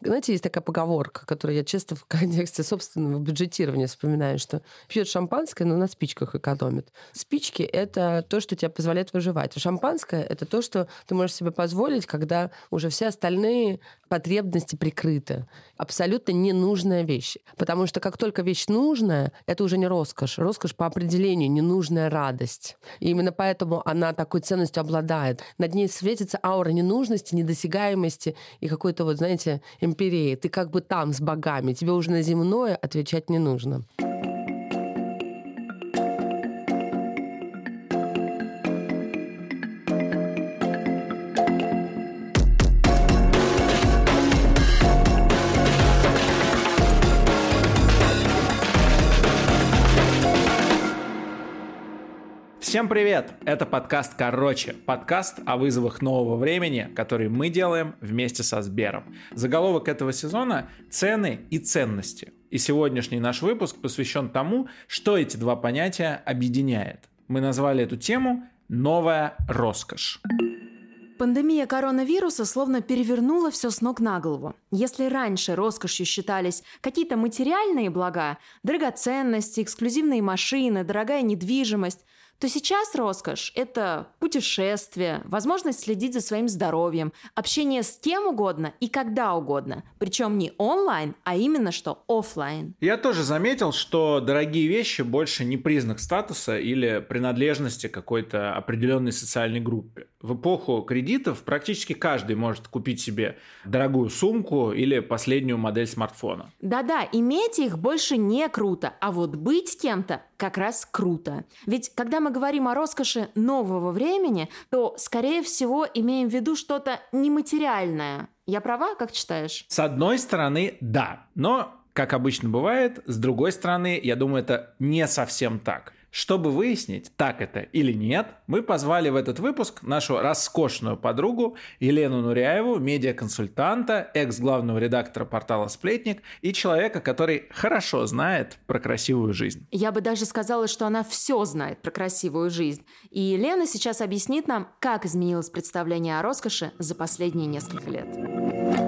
Знаете, есть такая поговорка, которую я часто в контексте собственного бюджетирования вспоминаю, что пьет шампанское, но на спичках экономит. Спички — это то, что тебе позволяет выживать. А шампанское — это то, что ты можешь себе позволить, когда уже все остальные потребности прикрыты. Абсолютно ненужная вещь. Потому что как только вещь нужная, это уже не роскошь. Роскошь по определению ненужная радость. И именно поэтому она такой ценностью обладает. Над ней светится аура ненужности, недосягаемости и какой-то вот, знаете, империи. Ты как бы там с богами. Тебе уже на земное отвечать не нужно. Всем привет! Это подкаст «Короче». Подкаст о вызовах нового времени, который мы делаем вместе со Сбером. Заголовок этого сезона – «Цены и ценности». И сегодняшний наш выпуск посвящен тому, что эти два понятия объединяет. Мы назвали эту тему «Новая роскошь». Пандемия коронавируса словно перевернула все с ног на голову. Если раньше роскошью считались какие-то материальные блага, драгоценности, эксклюзивные машины, дорогая недвижимость – то сейчас роскошь – это путешествие, возможность следить за своим здоровьем, общение с кем угодно и когда угодно. Причем не онлайн, а именно что офлайн. Я тоже заметил, что дорогие вещи больше не признак статуса или принадлежности какой-то определенной социальной группе. В эпоху кредитов практически каждый может купить себе дорогую сумку или последнюю модель смартфона. Да-да, иметь их больше не круто, а вот быть кем-то как раз круто. Ведь когда мы говорим о роскоши нового времени, то, скорее всего, имеем в виду что-то нематериальное. Я права, как читаешь? С одной стороны, да. Но, как обычно бывает, с другой стороны, я думаю, это не совсем так. Чтобы выяснить, так это или нет, мы позвали в этот выпуск нашу роскошную подругу Елену Нуряеву, медиаконсультанта, экс-главного редактора портала «Сплетник» и человека, который хорошо знает про красивую жизнь. Я бы даже сказала, что она все знает про красивую жизнь. И Елена сейчас объяснит нам, как изменилось представление о роскоши за последние несколько лет.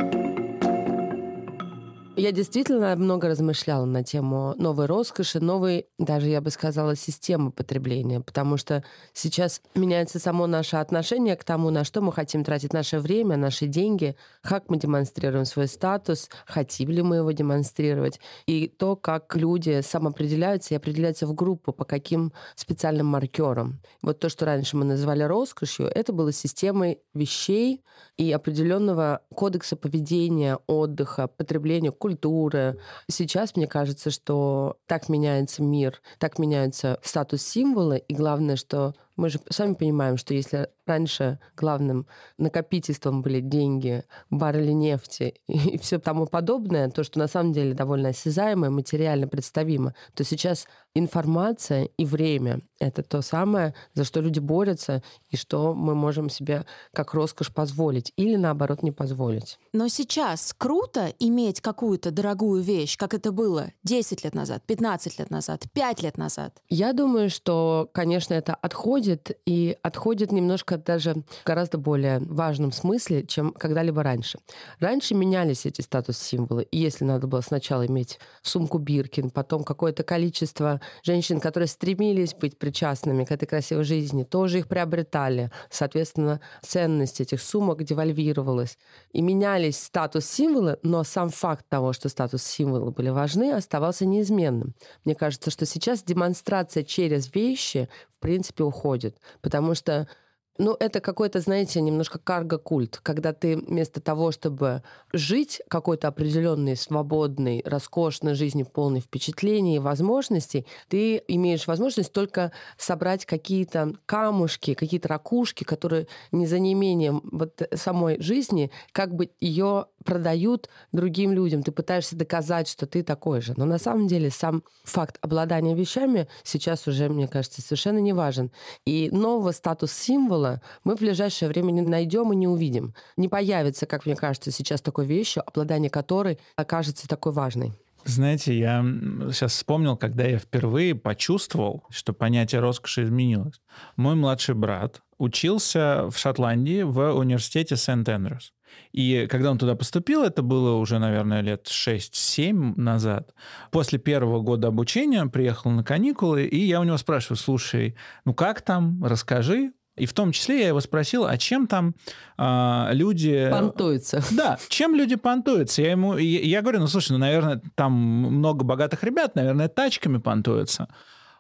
Я действительно много размышляла на тему новой роскоши, новой, даже я бы сказала, системы потребления, потому что сейчас меняется само наше отношение к тому, на что мы хотим тратить наше время, наши деньги, как мы демонстрируем свой статус, хотим ли мы его демонстрировать, и то, как люди самоопределяются и определяются в группу, по каким специальным маркерам. Вот то, что раньше мы называли роскошью, это было системой вещей и определенного кодекса поведения, отдыха, потребления, культуры. Сейчас мне кажется, что так меняется мир, так меняются статус-символы, и главное, что мы же сами понимаем, что если раньше главным накопительством были деньги, баррели нефти и все тому подобное, то, что на самом деле довольно осязаемо, материально представимо, то сейчас информация и время — это то самое, за что люди борются и что мы можем себе как роскошь позволить или, наоборот, не позволить. Но сейчас круто иметь какую-то дорогую вещь, как это было 10 лет назад, 15 лет назад, 5 лет назад. Я думаю, что, конечно, это отходит отходит, и отходит немножко даже в гораздо более важном смысле, чем когда-либо раньше. Раньше менялись эти статус-символы, и если надо было сначала иметь сумку Биркин, потом какое-то количество женщин, которые стремились быть причастными к этой красивой жизни, тоже их приобретали. Соответственно, ценность этих сумок девальвировалась. И менялись статус-символы, но сам факт того, что статус-символы были важны, оставался неизменным. Мне кажется, что сейчас демонстрация через вещи принципе, уходит. Потому что ну, это какой-то, знаете, немножко карго-культ, когда ты вместо того, чтобы жить какой-то определенной, свободной, роскошной жизнью, полной впечатлений и возможностей, ты имеешь возможность только собрать какие-то камушки, какие-то ракушки, которые не за неимением вот самой жизни, как бы ее продают другим людям. Ты пытаешься доказать, что ты такой же. Но на самом деле сам факт обладания вещами сейчас уже, мне кажется, совершенно не важен. И нового статус-символа мы в ближайшее время не найдем и не увидим. Не появится, как мне кажется, сейчас такой вещью, обладание которой окажется такой важной. Знаете, я сейчас вспомнил, когда я впервые почувствовал, что понятие роскоши изменилось. Мой младший брат учился в Шотландии в университете Сент-Эндрюс. И когда он туда поступил, это было уже, наверное, лет 6-7 назад. После первого года обучения он приехал на каникулы, и я у него спрашиваю, слушай, ну как там, расскажи. И в том числе я его спросил, а чем там а, люди... Понтуются. Да, чем люди понтуются? Я ему, я, я говорю, ну слушай, ну, наверное, там много богатых ребят, наверное, тачками понтуются.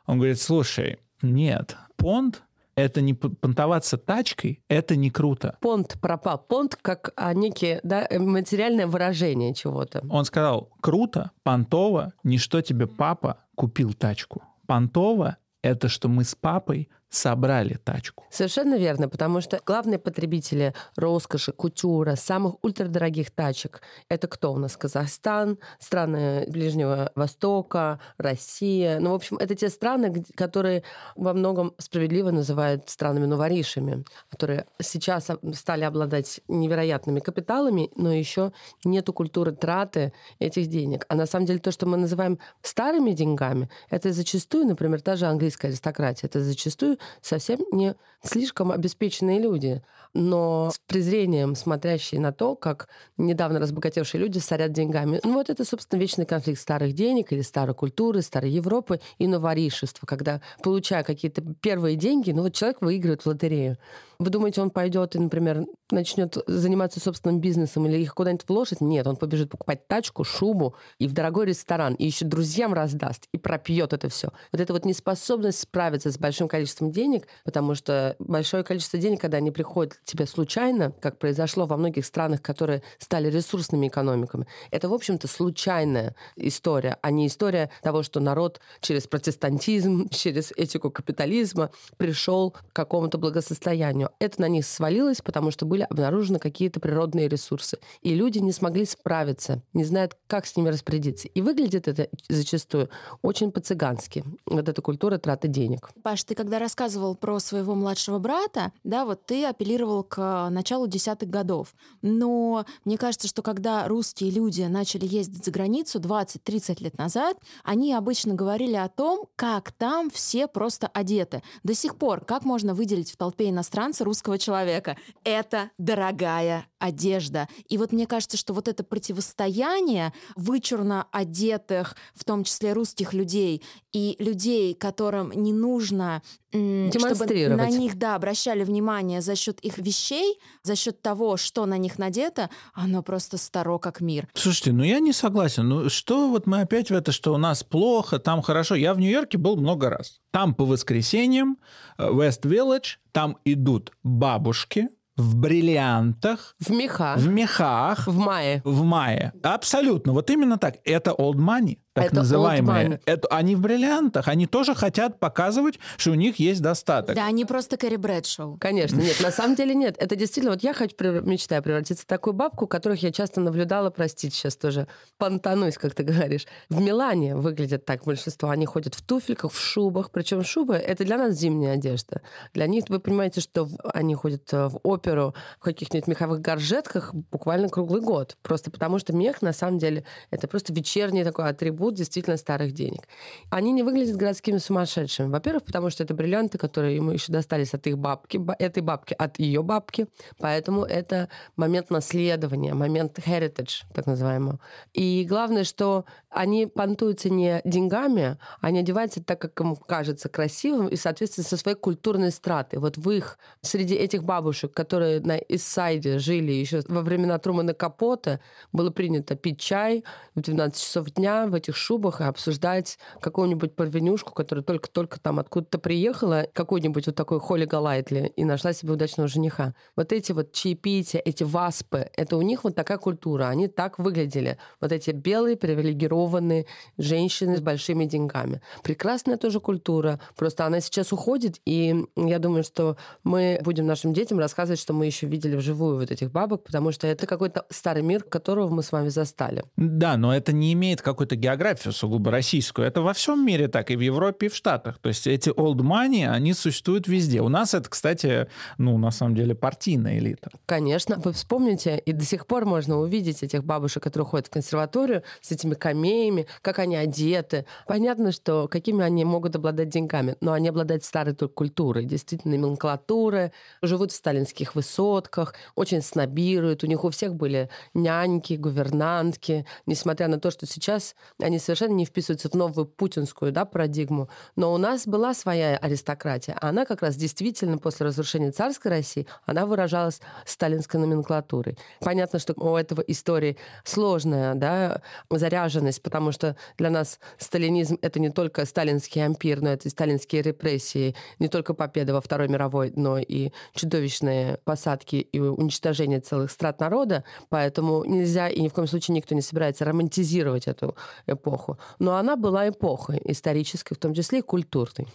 Он говорит, слушай, нет, понт это не понтоваться тачкой, это не круто. Понт пропал. Понт как а, некие да, материальное выражение чего-то. Он сказал, круто, понтово, не что тебе папа купил тачку. Понтово — это что мы с папой собрали тачку. Совершенно верно, потому что главные потребители роскоши, кутюра, самых ультрадорогих тачек — это кто у нас? Казахстан, страны Ближнего Востока, Россия. Ну, в общем, это те страны, которые во многом справедливо называют странами новоришами, которые сейчас стали обладать невероятными капиталами, но еще нету культуры траты этих денег. А на самом деле то, что мы называем старыми деньгами, это зачастую, например, та же английская аристократия, это зачастую совсем не слишком обеспеченные люди, но с презрением смотрящие на то, как недавно разбогатевшие люди сорят деньгами. Ну вот это, собственно, вечный конфликт старых денег или старой культуры, старой Европы и новоришества, когда, получая какие-то первые деньги, ну вот человек выигрывает в лотерею. Вы думаете, он пойдет и, например, начнет заниматься собственным бизнесом или их куда-нибудь вложит? Нет, он побежит покупать тачку, шубу и в дорогой ресторан, и еще друзьям раздаст, и пропьет это все. Вот эта вот неспособность справиться с большим количеством денег, потому что большое количество денег, когда они приходят тебе случайно, как произошло во многих странах, которые стали ресурсными экономиками, это, в общем-то, случайная история, а не история того, что народ через протестантизм, через этику капитализма пришел к какому-то благосостоянию это на них свалилось, потому что были обнаружены какие-то природные ресурсы. И люди не смогли справиться, не знают, как с ними распорядиться. И выглядит это зачастую очень по-цыгански. Вот эта культура траты денег. Паш, ты когда рассказывал про своего младшего брата, да, вот ты апеллировал к началу десятых годов. Но мне кажется, что когда русские люди начали ездить за границу 20-30 лет назад, они обычно говорили о том, как там все просто одеты. До сих пор, как можно выделить в толпе иностранцев русского человека. Это дорогая одежда. И вот мне кажется, что вот это противостояние вычурно одетых, в том числе русских людей, и людей, которым не нужно чтобы на них, да, обращали внимание за счет их вещей, за счет того, что на них надето, оно просто старо как мир. Слушайте, ну я не согласен. Ну что вот мы опять в это, что у нас плохо, там хорошо. Я в Нью-Йорке был много раз. Там по воскресеньям, West Village, там идут бабушки, в бриллиантах. В мехах. В мехах. В мае. В мае. Абсолютно. Вот именно так. Это old money так это называемые. Это, они в бриллиантах. Они тоже хотят показывать, что у них есть достаток. Да, они просто Кэрри Брэдшоу. Конечно, нет. На самом деле нет. Это действительно... Вот я хочу, мечтаю превратиться в такую бабку, которых я часто наблюдала, простите, сейчас тоже понтанусь, как ты говоришь. В Милане выглядят так большинство. Они ходят в туфельках, в шубах. Причем шубы — это для нас зимняя одежда. Для них, вы понимаете, что они ходят э, в оперу в каких-нибудь меховых горжетках буквально круглый год. Просто потому что мех, на самом деле, это просто вечерний такой атрибут атрибут действительно старых денег. Они не выглядят городскими сумасшедшими. Во-первых, потому что это бриллианты, которые ему еще достались от их бабки, этой бабки, от ее бабки. Поэтому это момент наследования, момент heritage, так называемого. И главное, что они понтуются не деньгами, они одеваются так, как им кажется красивым и, соответственно, со своей культурной стратой. Вот в их, среди этих бабушек, которые на Иссайде жили еще во времена Трумана Капота, было принято пить чай в 12 часов дня в этих шубах и обсуждать какую-нибудь парвенюшку, которая только-только там откуда-то приехала, какой-нибудь вот такой Холли Галайтли, и нашла себе удачного жениха. Вот эти вот чаепития, эти васпы, это у них вот такая культура. Они так выглядели. Вот эти белые, привилегированные женщины с большими деньгами. Прекрасная тоже культура. Просто она сейчас уходит, и я думаю, что мы будем нашим детям рассказывать, что мы еще видели вживую вот этих бабок, потому что это какой-то старый мир, которого мы с вами застали. Да, но это не имеет какой-то географии географию сугубо российскую. Это во всем мире так, и в Европе, и в Штатах. То есть эти old money, они существуют везде. У нас это, кстати, ну, на самом деле, партийная элита. Конечно. Вы вспомните, и до сих пор можно увидеть этих бабушек, которые ходят в консерваторию с этими камеями, как они одеты. Понятно, что какими они могут обладать деньгами, но они обладают старой культурой, действительно, номенклатуры, живут в сталинских высотках, очень снобируют. У них у всех были няньки, гувернантки, несмотря на то, что сейчас совершенно не вписываются в новую путинскую да, парадигму. Но у нас была своя аристократия. А она как раз действительно после разрушения царской России, она выражалась сталинской номенклатурой. Понятно, что у этого истории сложная да, заряженность, потому что для нас сталинизм — это не только сталинский ампир, но это и сталинские репрессии, не только победа во Второй мировой, но и чудовищные посадки и уничтожение целых страт народа, поэтому нельзя и ни в коем случае никто не собирается романтизировать эту эпоху. Но она была эпохой исторической, в том числе и культурной.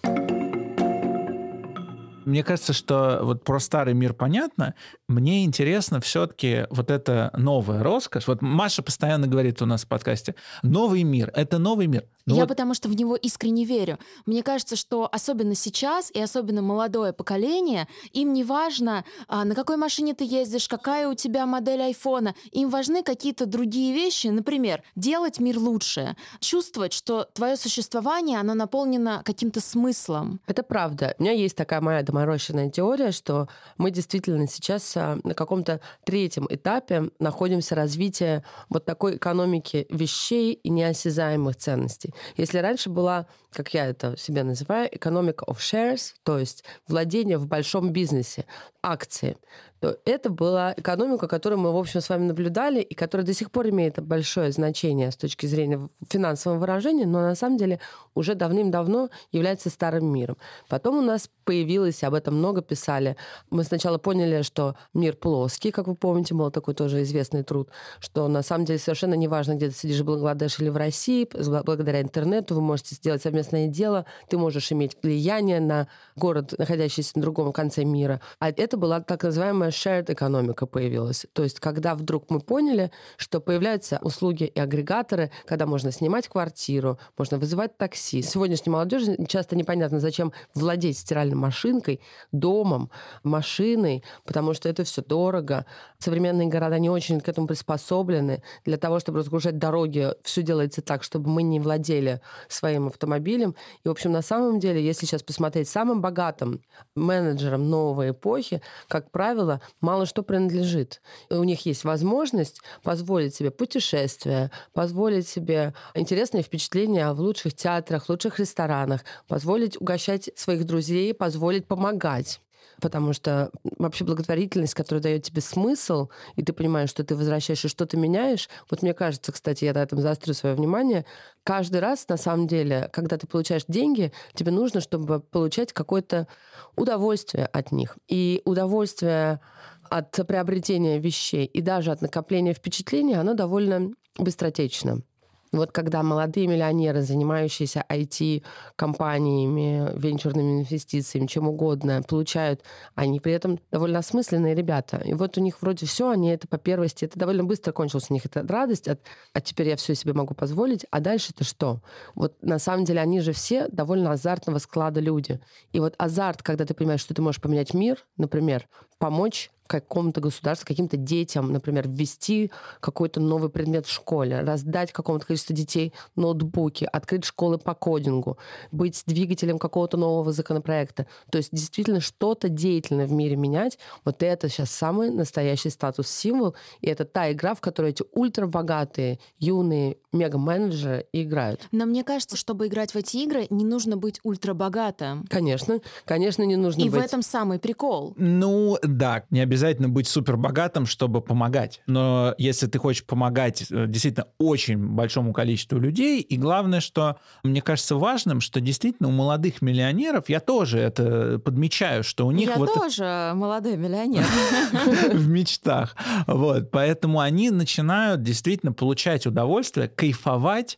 Мне кажется, что вот про старый мир понятно. Мне интересно все-таки вот эта новая роскошь. Вот Маша постоянно говорит у нас в подкасте, новый мир, это новый мир. Ну Я вот... потому что в него искренне верю. Мне кажется, что особенно сейчас и особенно молодое поколение, им не важно, а, на какой машине ты ездишь, какая у тебя модель айфона. Им важны какие-то другие вещи. Например, делать мир лучше. Чувствовать, что твое существование, оно наполнено каким-то смыслом. Это правда. У меня есть такая моя доморощенная теория, что мы действительно сейчас а, на каком-то третьем этапе находимся развития вот такой экономики вещей и неосязаемых ценностей. Если раньше была, как я это себе называю, экономика of shares, то есть владение в большом бизнесе, акции, то это была экономика, которую мы, в общем, с вами наблюдали, и которая до сих пор имеет большое значение с точки зрения финансового выражения, но на самом деле уже давным-давно является старым миром. Потом у нас появилось, об этом много писали, мы сначала поняли, что мир плоский, как вы помните, был такой тоже известный труд, что на самом деле совершенно неважно, где ты сидишь в Бангладеше или в России, благодаря интернету вы можете сделать совместное дело, ты можешь иметь влияние на город, находящийся на другом конце мира. А это была так называемая shared экономика появилась. То есть, когда вдруг мы поняли, что появляются услуги и агрегаторы, когда можно снимать квартиру, можно вызывать такси. Сегодняшней молодежи часто непонятно, зачем владеть стиральной машинкой, домом, машиной, потому что это все дорого. Современные города не очень к этому приспособлены. Для того, чтобы разгружать дороги, все делается так, чтобы мы не владели своим автомобилем. И, в общем, на самом деле, если сейчас посмотреть самым богатым менеджером новой эпохи, как правило, мало что принадлежит. У них есть возможность позволить себе путешествия, позволить себе интересные впечатления в лучших театрах, лучших ресторанах, позволить угощать своих друзей, позволить помогать потому что вообще благотворительность, которая дает тебе смысл, и ты понимаешь, что ты возвращаешь и что-то меняешь, вот мне кажется, кстати, я на этом заострю свое внимание, каждый раз, на самом деле, когда ты получаешь деньги, тебе нужно, чтобы получать какое-то удовольствие от них. И удовольствие от приобретения вещей и даже от накопления впечатлений, оно довольно быстротечно. Вот когда молодые миллионеры, занимающиеся IT-компаниями, венчурными инвестициями, чем угодно, получают, они при этом довольно осмысленные ребята. И вот у них вроде все, они это по первости, это довольно быстро кончилось у них эта радость, от, а теперь я все себе могу позволить, а дальше это что? Вот на самом деле они же все довольно азартного склада люди. И вот азарт, когда ты понимаешь, что ты можешь поменять мир, например, помочь какому-то государству, каким-то детям, например, ввести какой-то новый предмет в школе, раздать какому-то количеству детей ноутбуки, открыть школы по кодингу, быть двигателем какого-то нового законопроекта. То есть действительно что-то деятельное в мире менять. Вот это сейчас самый настоящий статус-символ. И это та игра, в которой эти ультрабогатые, юные мега-менеджеры играют. Но мне кажется, чтобы играть в эти игры, не нужно быть ультрабогатым. Конечно, конечно, не нужно И быть. в этом самый прикол. Ну, да, не обязательно обязательно быть супер богатым, чтобы помогать. Но если ты хочешь помогать э, действительно очень большому количеству людей, и главное, что мне кажется важным, что действительно у молодых миллионеров, я тоже это подмечаю, что у них я вот... тоже молодой миллионер. В мечтах. Вот. Поэтому они начинают действительно получать удовольствие, кайфовать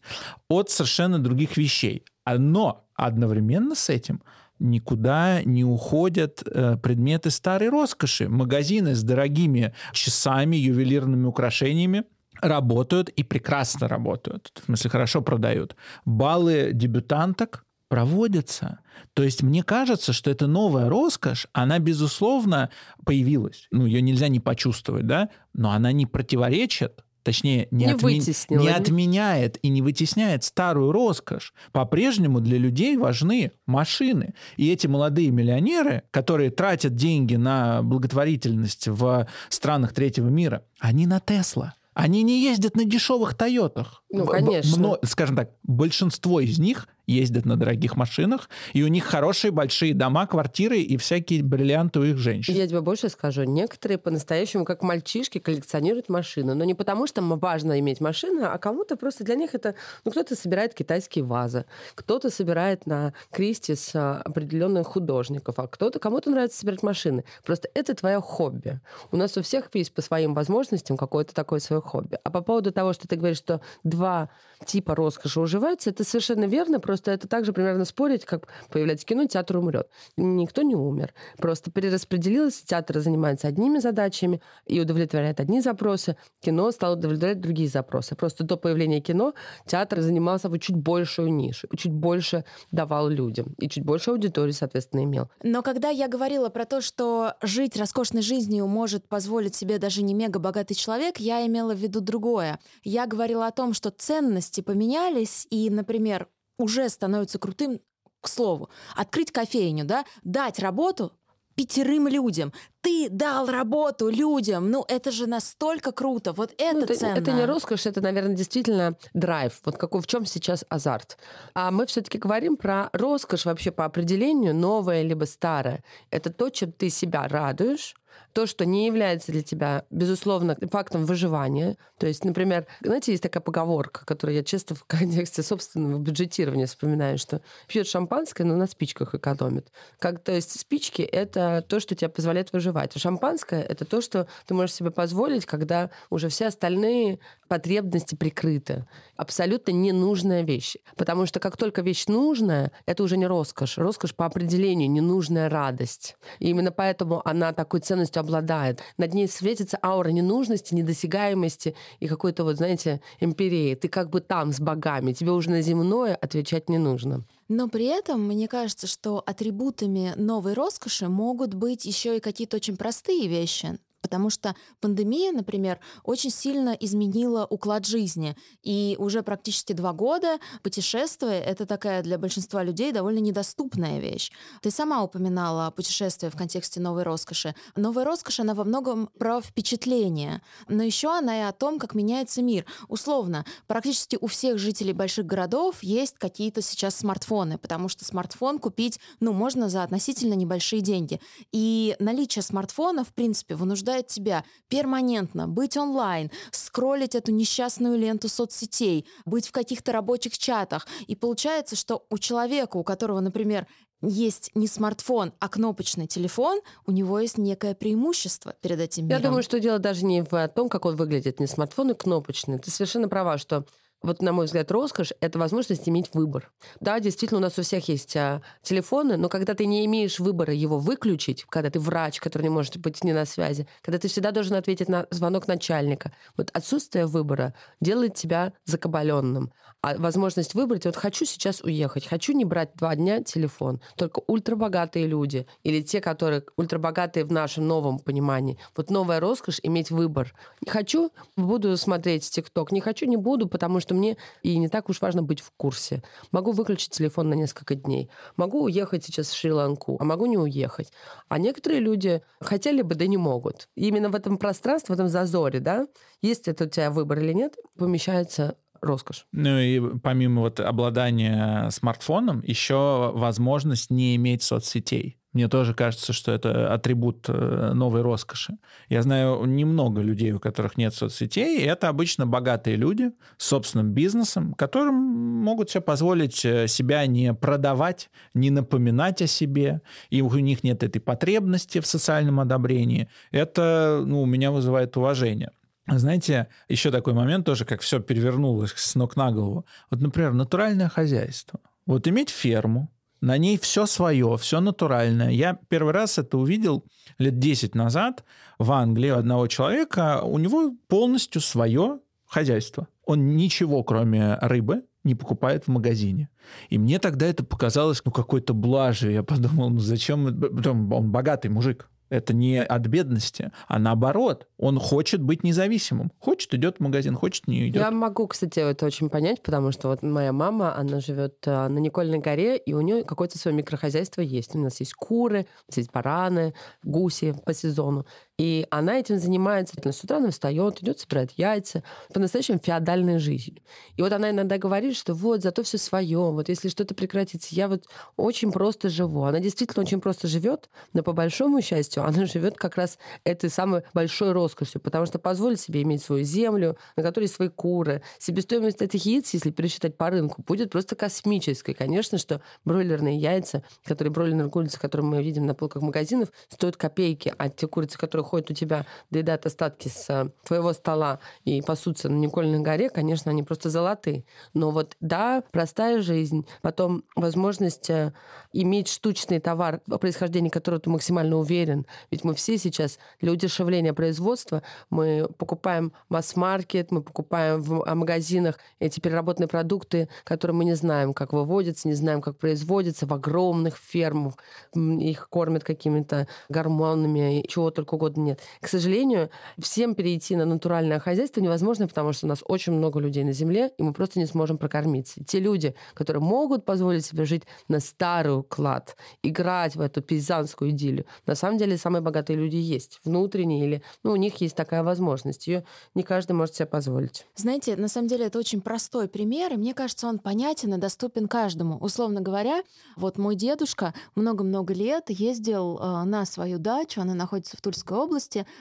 от совершенно других вещей. Но одновременно с этим никуда не уходят э, предметы старой роскоши. Магазины с дорогими часами, ювелирными украшениями, работают и прекрасно работают. В смысле, хорошо продают. Баллы дебютанток проводятся. То есть мне кажется, что эта новая роскошь, она, безусловно, появилась. Ну, ее нельзя не почувствовать, да? Но она не противоречит точнее, не, Не отме- вытеснила, не отменяет и не вытесняет старую роскошь. По-прежнему для людей важны машины. И эти молодые миллионеры, которые тратят деньги на благотворительность в странах третьего мира, они на Тесла. Они не ездят на дешевых Тойотах. Ну, конечно. мно- скажем так, большинство из них ездят на дорогих машинах, и у них хорошие большие дома, квартиры и всякие бриллианты у их женщин. Я тебе больше скажу. Некоторые по-настоящему, как мальчишки, коллекционируют машины. Но не потому, что важно иметь машину, а кому-то просто для них это... Ну, кто-то собирает китайские вазы, кто-то собирает на Кристис а, определенных художников, а кто-то... Кому-то нравится собирать машины. Просто это твое хобби. У нас у всех есть по своим возможностям какое-то такое свое хобби. А по поводу того, что ты говоришь, что два типа роскоши уживаются, это совершенно верно, просто это также примерно спорить, как появляется кино, театр умрет. Никто не умер. Просто перераспределилось, театр занимается одними задачами и удовлетворяет одни запросы, кино стало удовлетворять другие запросы. Просто до появления кино театр занимал собой чуть большую нишу, чуть больше давал людям и чуть больше аудитории, соответственно, имел. Но когда я говорила про то, что жить роскошной жизнью может позволить себе даже не мега богатый человек, я имела в виду другое. Я говорила о том, что ценности поменялись, и, например, уже становится крутым, к слову, открыть кофейню, да, дать работу пятерым людям. Ты дал работу людям. Ну, это же настолько круто. Вот это, Ну, это, ценно. это не роскошь, это, наверное, действительно драйв. Вот какой, в чем сейчас азарт. А мы все-таки говорим про роскошь вообще по определению, новое либо старое. Это то, чем ты себя радуешь, то, что не является для тебя, безусловно, фактом выживания. То есть, например, знаете, есть такая поговорка, которую я часто в контексте собственного бюджетирования вспоминаю, что пьет шампанское, но на спичках экономит. Как, то есть спички — это то, что тебе позволяет выживать. А шампанское — это то, что ты можешь себе позволить, когда уже все остальные потребности прикрыты. Абсолютно ненужная вещь. Потому что как только вещь нужная, это уже не роскошь. Роскошь по определению ненужная радость. И именно поэтому она такой ценностью обладает. Над ней светится аура ненужности, недосягаемости и какой-то, вот, знаете, империи. Ты как бы там с богами. Тебе уже на земное отвечать не нужно. Но при этом мне кажется, что атрибутами новой роскоши могут быть еще и какие-то очень простые вещи. Потому что пандемия, например, очень сильно изменила уклад жизни. И уже практически два года путешествие — это такая для большинства людей довольно недоступная вещь. Ты сама упоминала путешествие в контексте новой роскоши. Новая роскошь, она во многом про впечатление. Но еще она и о том, как меняется мир. Условно, практически у всех жителей больших городов есть какие-то сейчас смартфоны, потому что смартфон купить, ну, можно за относительно небольшие деньги. И наличие смартфона, в принципе, вынуждает тебя перманентно быть онлайн, скроллить эту несчастную ленту соцсетей, быть в каких-то рабочих чатах. И получается, что у человека, у которого, например, есть не смартфон, а кнопочный телефон, у него есть некое преимущество перед этим миром. Я думаю, что дело даже не в том, как он выглядит, не смартфон и кнопочный. Ты совершенно права, что вот, на мой взгляд, роскошь — это возможность иметь выбор. Да, действительно, у нас у всех есть а, телефоны, но когда ты не имеешь выбора его выключить, когда ты врач, который не может быть не на связи, когда ты всегда должен ответить на звонок начальника, вот отсутствие выбора делает тебя закабаленным. А возможность выбрать, вот хочу сейчас уехать, хочу не брать два дня телефон, только ультрабогатые люди или те, которые ультрабогатые в нашем новом понимании. Вот новая роскошь — иметь выбор. Не хочу — буду смотреть ТикТок, не хочу — не буду, потому что мне и не так уж важно быть в курсе. Могу выключить телефон на несколько дней. Могу уехать сейчас в Шри-Ланку, а могу не уехать. А некоторые люди хотели бы, да не могут. Именно в этом пространстве, в этом зазоре, да, есть это у тебя выбор или нет, помещается роскошь. Ну и помимо вот обладания смартфоном, еще возможность не иметь соцсетей. Мне тоже кажется, что это атрибут э, новой роскоши. Я знаю немного людей, у которых нет соцсетей, и это обычно богатые люди с собственным бизнесом, которым могут себе позволить э, себя не продавать, не напоминать о себе, и у них нет этой потребности в социальном одобрении. Это ну, у меня вызывает уважение. Знаете, еще такой момент тоже, как все перевернулось с ног на голову. Вот, например, натуральное хозяйство. Вот иметь ферму, на ней все свое, все натуральное. Я первый раз это увидел лет 10 назад в Англии у одного человека. У него полностью свое хозяйство. Он ничего, кроме рыбы, не покупает в магазине. И мне тогда это показалось, ну, какой-то блажи. Я подумал, ну, зачем... Он богатый мужик. Это не от бедности, а наоборот. Он хочет быть независимым. Хочет, идет в магазин, хочет, не идет. Я могу, кстати, это очень понять, потому что вот моя мама, она живет э, на Никольной горе, и у нее какое-то свое микрохозяйство есть. У нас есть куры, у нас есть бараны, гуси по сезону. И она этим занимается. С утра она встает, идет, собирает яйца. По-настоящему феодальной жизнью. И вот она иногда говорит, что вот, зато все свое. Вот если что-то прекратится, я вот очень просто живу. Она действительно очень просто живет, но по большому счастью, она живет как раз этой самой большой роскошью, потому что позволит себе иметь свою землю, на которой свои куры. Себестоимость этих яиц, если пересчитать по рынку, будет просто космической. Конечно, что бройлерные яйца, которые бройлерные курицы, которые мы видим на полках магазинов, стоят копейки, а те курицы, которые ходят у тебя, доедают остатки с э, твоего стола и пасутся на Никольной горе, конечно, они просто золотые. Но вот да, простая жизнь, потом возможность э, иметь штучный товар, о происхождении которого ты максимально уверен. Ведь мы все сейчас для удешевления производства мы покупаем масс-маркет, мы покупаем в магазинах эти переработанные продукты, которые мы не знаем, как выводятся, не знаем, как производятся в огромных фермах. Их кормят какими-то гормонами, чего только угодно нет. К сожалению, всем перейти на натуральное хозяйство невозможно, потому что у нас очень много людей на земле, и мы просто не сможем прокормиться. Те люди, которые могут позволить себе жить на старый уклад, играть в эту пейзанскую идиллию, на самом деле самые богатые люди есть, внутренние, или ну, у них есть такая возможность. Ее не каждый может себе позволить. Знаете, на самом деле это очень простой пример, и мне кажется, он понятен и доступен каждому. Условно говоря, вот мой дедушка много-много лет ездил э, на свою дачу, она находится в Тульской области,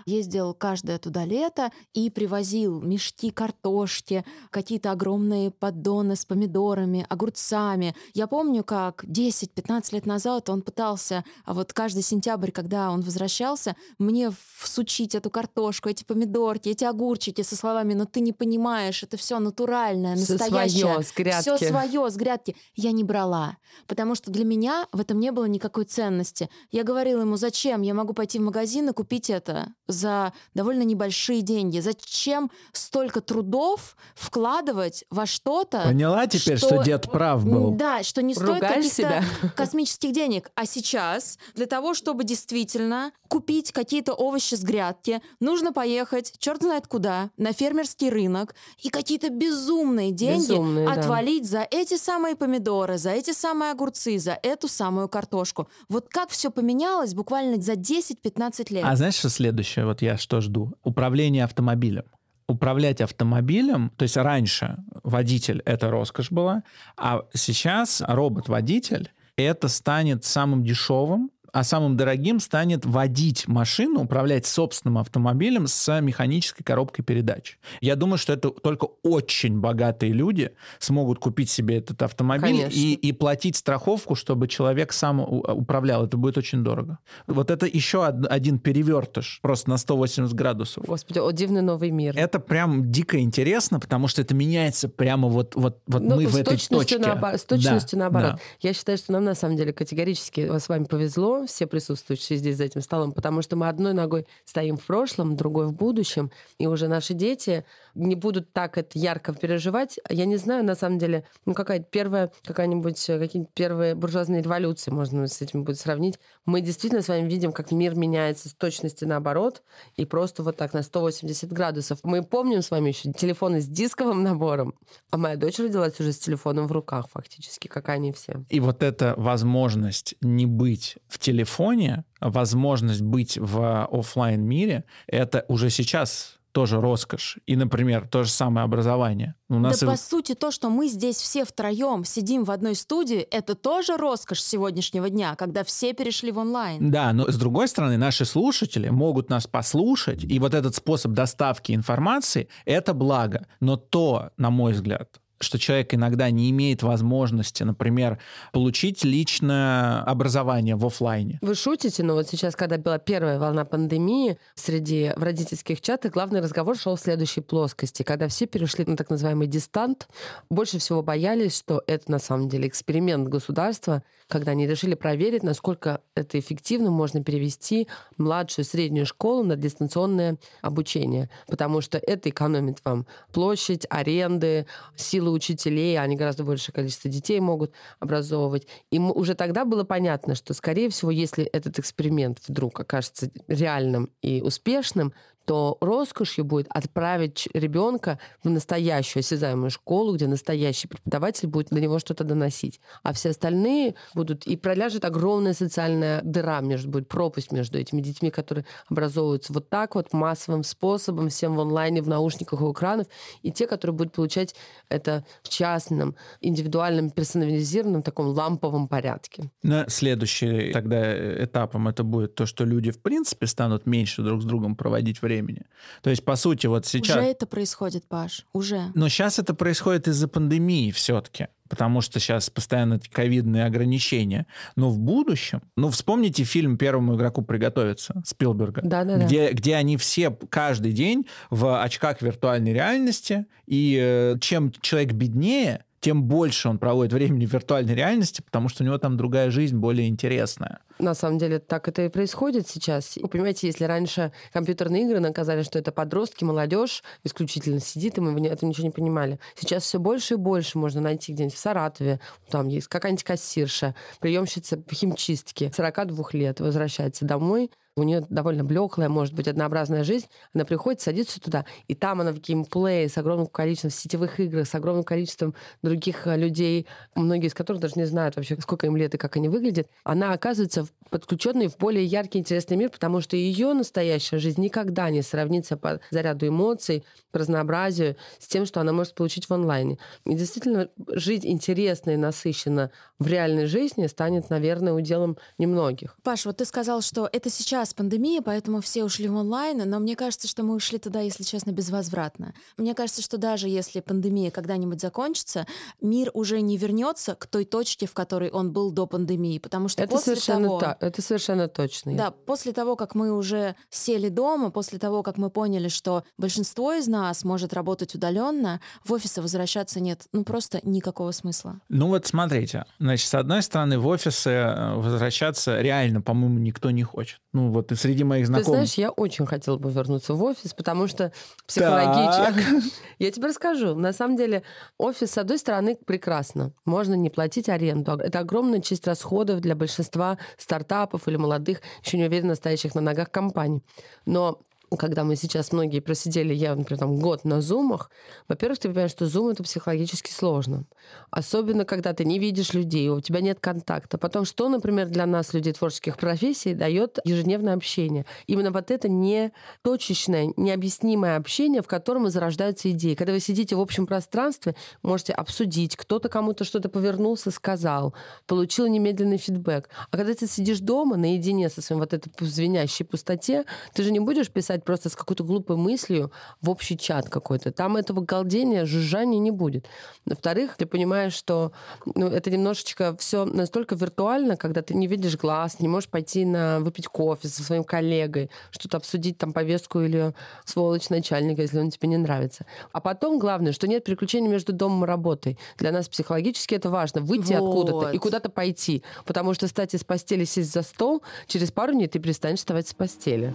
ездил каждое туда лето и привозил мешки картошки, какие-то огромные поддоны с помидорами, огурцами. Я помню, как 10-15 лет назад он пытался, а вот каждый сентябрь, когда он возвращался, мне всучить эту картошку, эти помидорки, эти огурчики со словами «но ты не понимаешь, это все натуральное, настоящее». Все свое, с Все свое, с грядки. Я не брала, потому что для меня в этом не было никакой ценности. Я говорила ему, зачем? Я могу пойти в магазин и купить это за довольно небольшие деньги. Зачем столько трудов вкладывать во что-то? Поняла теперь, что, что дед прав был? Да, что не стоит каких-то космических денег. А сейчас для того, чтобы действительно купить какие-то овощи с грядки, нужно поехать, черт знает куда, на фермерский рынок и какие-то безумные деньги Безумные, отвалить да. за эти самые помидоры, за эти самые огурцы, за эту самую картошку. Вот как все поменялось буквально за 10-15 лет. А знаешь, что следующее? Вот я что жду? Управление автомобилем управлять автомобилем, то есть раньше водитель это роскошь была, а сейчас робот-водитель это станет самым дешевым а самым дорогим станет водить машину, управлять собственным автомобилем с механической коробкой передач. Я думаю, что это только очень богатые люди смогут купить себе этот автомобиль и, и платить страховку, чтобы человек сам управлял. Это будет очень дорого. Вот это еще один перевертыш просто на 180 градусов. Господи, о дивный новый мир. Это прям дико интересно, потому что это меняется прямо вот, вот, вот ну, мы в этой точке. Наоборот, с точностью да, наоборот. Да. Я считаю, что нам на самом деле категорически с вами повезло, все присутствующие здесь за этим столом, потому что мы одной ногой стоим в прошлом, другой в будущем, и уже наши дети не будут так это ярко переживать. Я не знаю, на самом деле, ну какая-то первая, какая-нибудь, э, какие-нибудь первые буржуазные революции можно с этим будет сравнить. Мы действительно с вами видим, как мир меняется с точности наоборот, и просто вот так на 180 градусов. Мы помним с вами еще телефоны с дисковым набором, а моя дочь родилась уже с телефоном в руках фактически, как они все. И вот эта возможность не быть в телефоне, возможность быть в офлайн мире, это уже сейчас тоже роскошь. И, например, то же самое образование. У нас да, и... по сути, то, что мы здесь все втроем сидим в одной студии, это тоже роскошь сегодняшнего дня, когда все перешли в онлайн. Да, но с другой стороны, наши слушатели могут нас послушать, и вот этот способ доставки информации — это благо. Но то, на мой взгляд, что человек иногда не имеет возможности, например, получить личное образование в офлайне. Вы шутите, но вот сейчас, когда была первая волна пандемии, среди в родительских чатах главный разговор шел в следующей плоскости. Когда все перешли на так называемый дистант, больше всего боялись, что это на самом деле эксперимент государства, когда они решили проверить, насколько это эффективно можно перевести младшую среднюю школу на дистанционное обучение. Потому что это экономит вам площадь, аренды, силы учителей, они гораздо большее количество детей могут образовывать. И уже тогда было понятно, что, скорее всего, если этот эксперимент вдруг окажется реальным и успешным, то роскошью будет отправить ребенка в настоящую осязаемую школу, где настоящий преподаватель будет до него что-то доносить. А все остальные будут... И проляжет огромная социальная дыра, между, будет пропасть между этими детьми, которые образовываются вот так вот массовым способом, всем в онлайне, в наушниках, у экранов, и те, которые будут получать это в частном, индивидуальном, персонализированном, таком ламповом порядке. На следующий тогда этапом это будет то, что люди в принципе станут меньше друг с другом проводить время времени. То есть, по сути, вот сейчас... Уже это происходит, Паш, уже. Но сейчас это происходит из-за пандемии все-таки потому что сейчас постоянно ковидные ограничения. Но в будущем, ну, вспомните фильм «Первому игроку приготовиться» Спилберга, да, да, где, где они все каждый день в очках виртуальной реальности, и э, чем человек беднее, тем больше он проводит времени в виртуальной реальности, потому что у него там другая жизнь более интересная. На самом деле так это и происходит сейчас. Вы понимаете, если раньше компьютерные игры наказали, что это подростки, молодежь исключительно сидит, и мы в этом ничего не понимали. Сейчас все больше и больше можно найти где-нибудь в Саратове. Там есть какая-нибудь кассирша, приемщица химчистки, 42 лет, возвращается домой, у нее довольно блеклая, может быть, однообразная жизнь, она приходит, садится туда, и там она в геймплее с огромным количеством сетевых игр, с огромным количеством других э, людей, многие из которых даже не знают вообще, сколько им лет и как они выглядят, она оказывается подключенной в более яркий, интересный мир, потому что ее настоящая жизнь никогда не сравнится по заряду эмоций, по разнообразию с тем, что она может получить в онлайне. И действительно, жить интересно и насыщенно в реальной жизни станет, наверное, уделом немногих. Паш, вот ты сказал, что это сейчас сейчас пандемия, поэтому все ушли в онлайн, но мне кажется, что мы ушли туда, если честно, безвозвратно. Мне кажется, что даже если пандемия когда-нибудь закончится, мир уже не вернется к той точке, в которой он был до пандемии, потому что это после совершенно того... Так, это совершенно точно. Да, после того, как мы уже сели дома, после того, как мы поняли, что большинство из нас может работать удаленно, в офисы возвращаться нет, ну просто никакого смысла. Ну вот смотрите, значит, с одной стороны, в офисы э, возвращаться реально, по-моему, никто не хочет. Ну вот среди моих знакомых. Ты знаешь, я очень хотела бы вернуться в офис, потому что психологически... Я тебе расскажу. На самом деле, офис, с одной стороны, прекрасно. Можно не платить аренду. Это огромная часть расходов для большинства стартапов или молодых, еще не уверенно стоящих на ногах компаний. Но когда мы сейчас многие просидели, я, например, там год на зумах, во-первых, ты понимаешь, что зум это психологически сложно. Особенно, когда ты не видишь людей, у тебя нет контакта. Потом, что, например, для нас, людей творческих профессий, дает ежедневное общение? Именно вот это не точечное, необъяснимое общение, в котором и зарождаются идеи. Когда вы сидите в общем пространстве, можете обсудить, кто-то кому-то что-то повернулся, сказал, получил немедленный фидбэк. А когда ты сидишь дома наедине со своим вот этой звенящей пустоте, ты же не будешь писать писать просто с какой-то глупой мыслью в общий чат какой-то. Там этого галдения, жужжания не будет. Во-вторых, ты понимаешь, что ну, это немножечко все настолько виртуально, когда ты не видишь глаз, не можешь пойти на выпить кофе со своим коллегой, что-то обсудить там повестку или сволочь начальника, если он тебе не нравится. А потом главное, что нет приключений между домом и работой. Для нас психологически это важно. Выйти вот. откуда-то и куда-то пойти. Потому что, кстати, с постели сесть за стол, через пару дней ты перестанешь вставать с постели.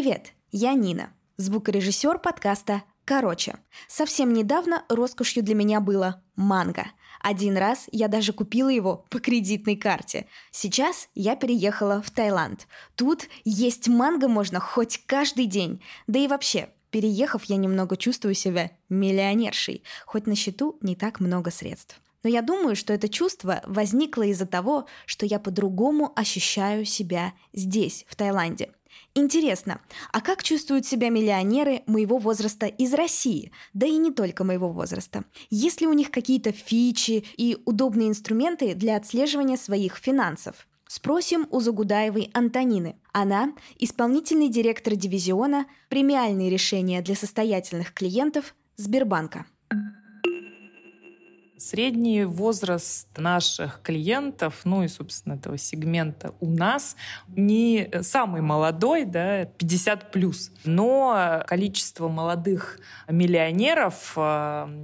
Привет, я Нина, звукорежиссер подкаста «Короче». Совсем недавно роскошью для меня было манго. Один раз я даже купила его по кредитной карте. Сейчас я переехала в Таиланд. Тут есть манго можно хоть каждый день. Да и вообще, переехав, я немного чувствую себя миллионершей, хоть на счету не так много средств. Но я думаю, что это чувство возникло из-за того, что я по-другому ощущаю себя здесь, в Таиланде. Интересно, а как чувствуют себя миллионеры моего возраста из России? Да и не только моего возраста. Есть ли у них какие-то фичи и удобные инструменты для отслеживания своих финансов? Спросим у Загудаевой Антонины. Она – исполнительный директор дивизиона «Премиальные решения для состоятельных клиентов» Сбербанка. Средний возраст наших клиентов, ну и, собственно, этого сегмента у нас не самый молодой, да, 50 плюс. Но количество молодых миллионеров, э,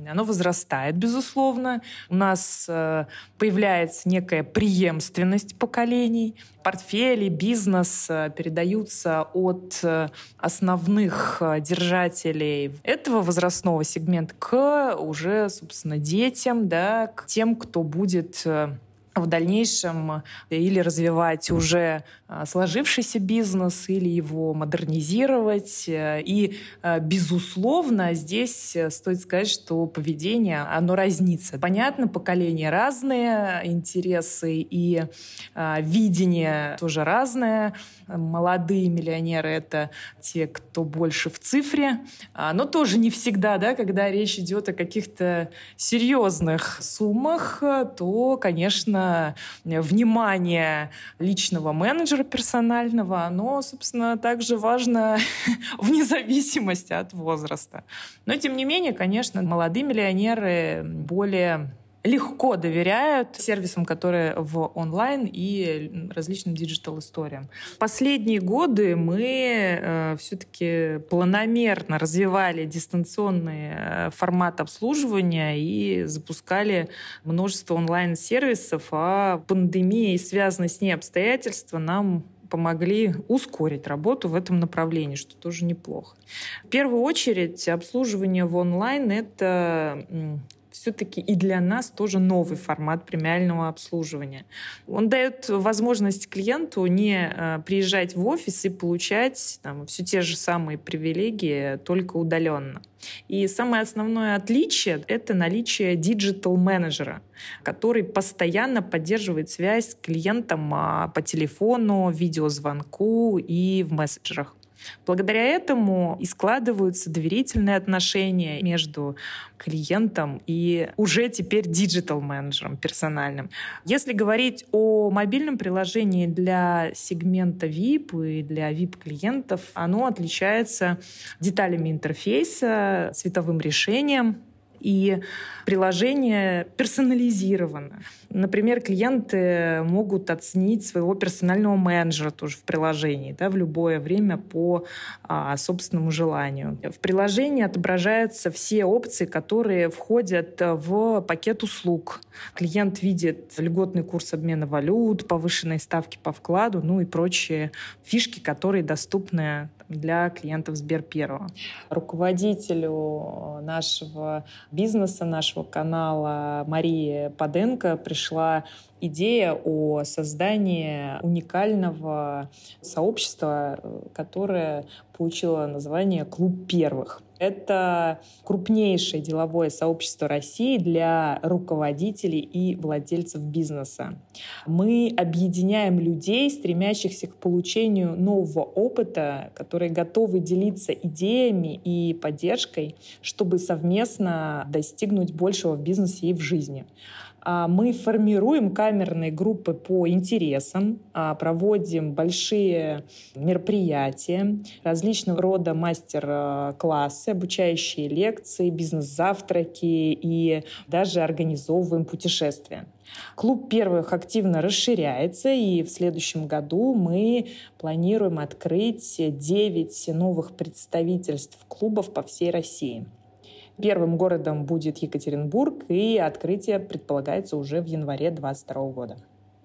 оно возрастает, безусловно. У нас э, появляется некая преемственность поколений портфели, бизнес э, передаются от э, основных э, держателей этого возрастного сегмента к уже, собственно, детям, да, к тем, кто будет в дальнейшем или развивать уже а, сложившийся бизнес, или его модернизировать. И, а, безусловно, здесь стоит сказать, что поведение, оно разнится. Понятно, поколения разные, интересы и а, видение тоже разное. Молодые миллионеры — это те, кто больше в цифре, но тоже не всегда, да, когда речь идет о каких-то серьезных суммах, то, конечно, внимание личного менеджера персонального, оно, собственно, также важно вне зависимости от возраста. Но, тем не менее, конечно, молодые миллионеры более легко доверяют сервисам, которые в онлайн и различным диджитал-историям. Последние годы мы э, все-таки планомерно развивали дистанционный э, формат обслуживания и запускали множество онлайн-сервисов, а пандемия и связанные с ней обстоятельства нам помогли ускорить работу в этом направлении, что тоже неплохо. В первую очередь обслуживание в онлайн — это все-таки и для нас тоже новый формат премиального обслуживания. Он дает возможность клиенту не э, приезжать в офис и получать там, все те же самые привилегии, только удаленно. И самое основное отличие — это наличие digital-менеджера, который постоянно поддерживает связь с клиентом а, по телефону, видеозвонку и в мессенджерах. Благодаря этому и складываются доверительные отношения между клиентом и уже теперь digital-менеджером персональным. Если говорить о мобильном приложении для сегмента VIP и для VIP-клиентов, оно отличается деталями интерфейса, цветовым решением, и приложение персонализировано. Например, клиенты могут оценить своего персонального менеджера тоже в приложении да, в любое время по а, собственному желанию. В приложении отображаются все опции, которые входят в пакет услуг. Клиент видит льготный курс обмена валют, повышенные ставки по вкладу, ну и прочие фишки, которые доступны для клиентов Сберперва. Руководителю нашего бизнеса, нашего канала Марии Паденко пришла идея о создании уникального сообщества, которое получило название «Клуб первых». Это крупнейшее деловое сообщество России для руководителей и владельцев бизнеса. Мы объединяем людей, стремящихся к получению нового опыта, которые готовы делиться идеями и поддержкой, чтобы совместно достигнуть большего в бизнесе и в жизни. А, мы формируем камерные группы по интересам, а, проводим большие мероприятия, различного рода мастер-классы, обучающие лекции, бизнес-завтраки и даже организовываем путешествия. Клуб первых активно расширяется, и в следующем году мы планируем открыть 9 новых представительств клубов по всей России. Первым городом будет Екатеринбург, и открытие предполагается уже в январе 2022 года.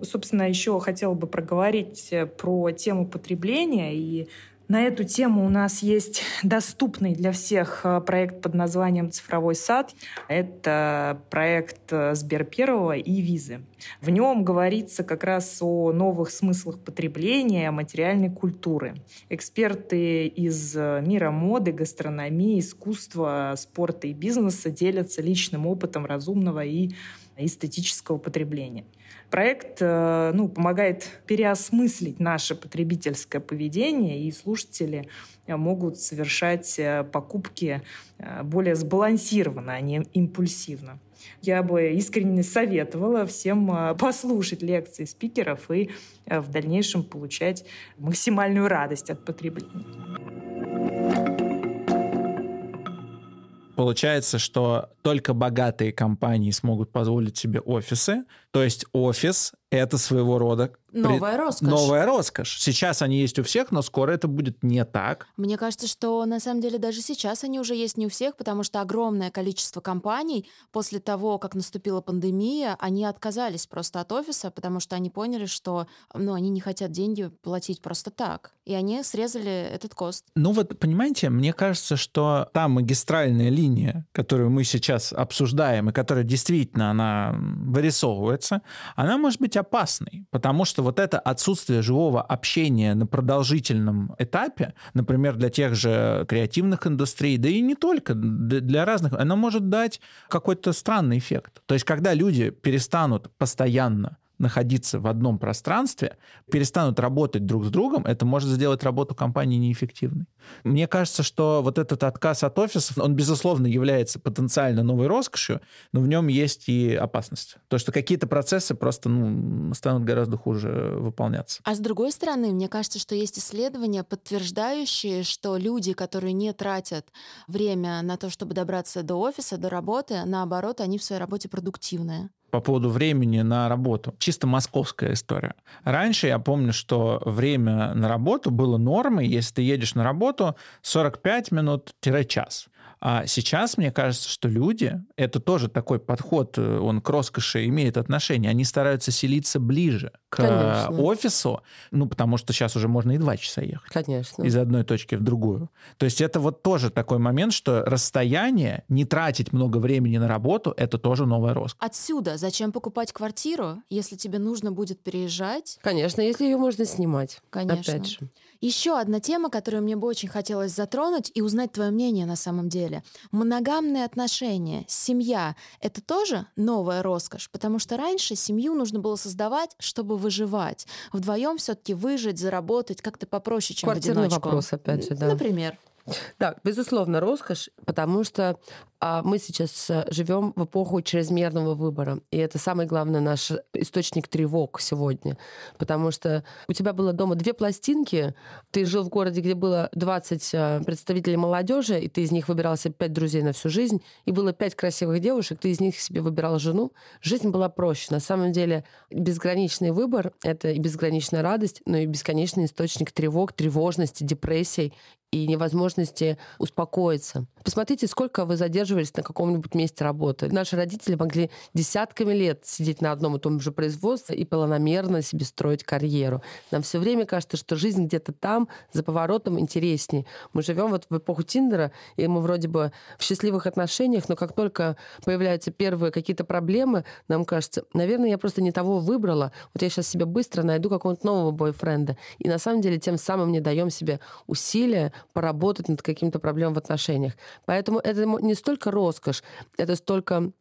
Собственно, еще хотела бы проговорить э, про тему потребления и на эту тему у нас есть доступный для всех э, проект под названием «Цифровой сад». Это проект э, Сбер Первого и Визы. В нем говорится как раз о новых смыслах потребления, материальной культуры. Эксперты из э, мира моды, гастрономии, искусства, спорта и бизнеса делятся личным опытом разумного и эстетического потребления. Проект э, ну, помогает переосмыслить наше потребительское поведение, и слушатели э, могут совершать э, покупки более сбалансированно, а не импульсивно. Я бы искренне советовала всем послушать лекции спикеров и в дальнейшем получать максимальную радость от потребления. Получается, что только богатые компании смогут позволить себе офисы. То есть офис — это своего рода Новая роскошь. Новая роскошь. Сейчас они есть у всех, но скоро это будет не так. Мне кажется, что на самом деле даже сейчас они уже есть не у всех, потому что огромное количество компаний после того, как наступила пандемия, они отказались просто от офиса, потому что они поняли, что ну, они не хотят деньги платить просто так. И они срезали этот кост. Ну вот, понимаете, мне кажется, что та магистральная линия, которую мы сейчас обсуждаем, и которая действительно она вырисовывается, она может быть опасной, потому что вот это отсутствие живого общения на продолжительном этапе, например, для тех же креативных индустрий, да и не только, для разных, оно может дать какой-то странный эффект. То есть, когда люди перестанут постоянно находиться в одном пространстве, перестанут работать друг с другом, это может сделать работу компании неэффективной. Мне кажется, что вот этот отказ от офисов, он, безусловно, является потенциально новой роскошью, но в нем есть и опасность. То, что какие-то процессы просто ну, станут гораздо хуже выполняться. А с другой стороны, мне кажется, что есть исследования, подтверждающие, что люди, которые не тратят время на то, чтобы добраться до офиса, до работы, наоборот, они в своей работе продуктивные по поводу времени на работу. Чисто московская история. Раньше я помню, что время на работу было нормой, если ты едешь на работу 45 минут-час. А сейчас, мне кажется, что люди, это тоже такой подход, э, он к роскоши имеет отношение, они стараются селиться ближе к Конечно. офису, ну, потому что сейчас уже можно и два часа ехать. Конечно. Из одной точки в другую. То есть это вот тоже такой момент, что расстояние, не тратить много времени на работу, это тоже новая роскошь. Отсюда зачем покупать квартиру, если тебе нужно будет переезжать? Конечно, если ее можно снимать. Конечно. Опять же. Еще одна тема, которую мне бы очень хотелось затронуть и узнать твое мнение на самом деле. Моногамные отношения, семья — это тоже новая роскошь, потому что раньше семью нужно было создавать, чтобы выживать. Вдвоем все-таки выжить, заработать как-то попроще, чем Квартирный в одиночку. вопрос, опять же, да. Например. Да, безусловно, роскошь, потому что а, мы сейчас э, живем в эпоху чрезмерного выбора. И это самый главный наш источник тревог сегодня. Потому что у тебя было дома две пластинки, ты жил в городе, где было 20 э, представителей молодежи, и ты из них выбирал себе 5 друзей на всю жизнь, и было 5 красивых девушек, ты из них себе выбирал жену. Жизнь была проще. На самом деле безграничный выбор — это и безграничная радость, но и бесконечный источник тревог, тревожности, депрессий и невозможности успокоиться. Посмотрите, сколько вы задерживались на каком-нибудь месте работы. Наши родители могли десятками лет сидеть на одном и том же производстве и планомерно себе строить карьеру. Нам все время кажется, что жизнь где-то там, за поворотом, интереснее. Мы живем вот в эпоху Тиндера, и мы вроде бы в счастливых отношениях, но как только появляются первые какие-то проблемы, нам кажется, наверное, я просто не того выбрала. Вот я сейчас себе быстро найду какого-то нового бойфренда. И на самом деле тем самым не даем себе усилия поработать над каким-то проблемой в отношениях. Поэтому это не столько роскошь, это столько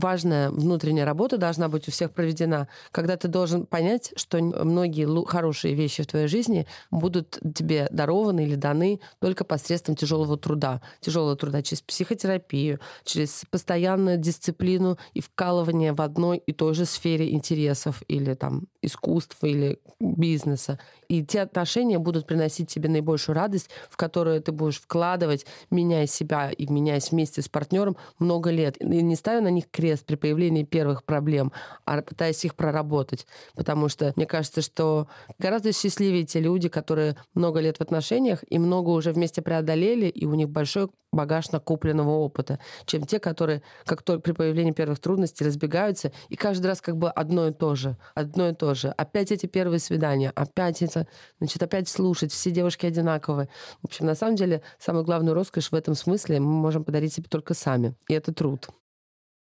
важная внутренняя работа должна быть у всех проведена, когда ты должен понять, что многие хорошие вещи в твоей жизни будут тебе дарованы или даны только посредством тяжелого труда. Тяжелого труда через психотерапию, через постоянную дисциплину и вкалывание в одной и той же сфере интересов или там искусства или бизнеса. И те отношения будут приносить тебе наибольшую радость, в которую ты будешь вкладывать, меняя себя и меняясь вместе с партнером много лет. И не ставя на них крест при появлении первых проблем, а пытаясь их проработать. Потому что мне кажется, что гораздо счастливее те люди, которые много лет в отношениях и много уже вместе преодолели, и у них большой багаж накопленного опыта, чем те, которые как только при появлении первых трудностей разбегаются, и каждый раз как бы одно и то же, одно и то же. Опять эти первые свидания, опять это, значит, опять слушать, все девушки одинаковые. В общем, на самом деле, самую главную роскошь в этом смысле мы можем подарить себе только сами. И это труд.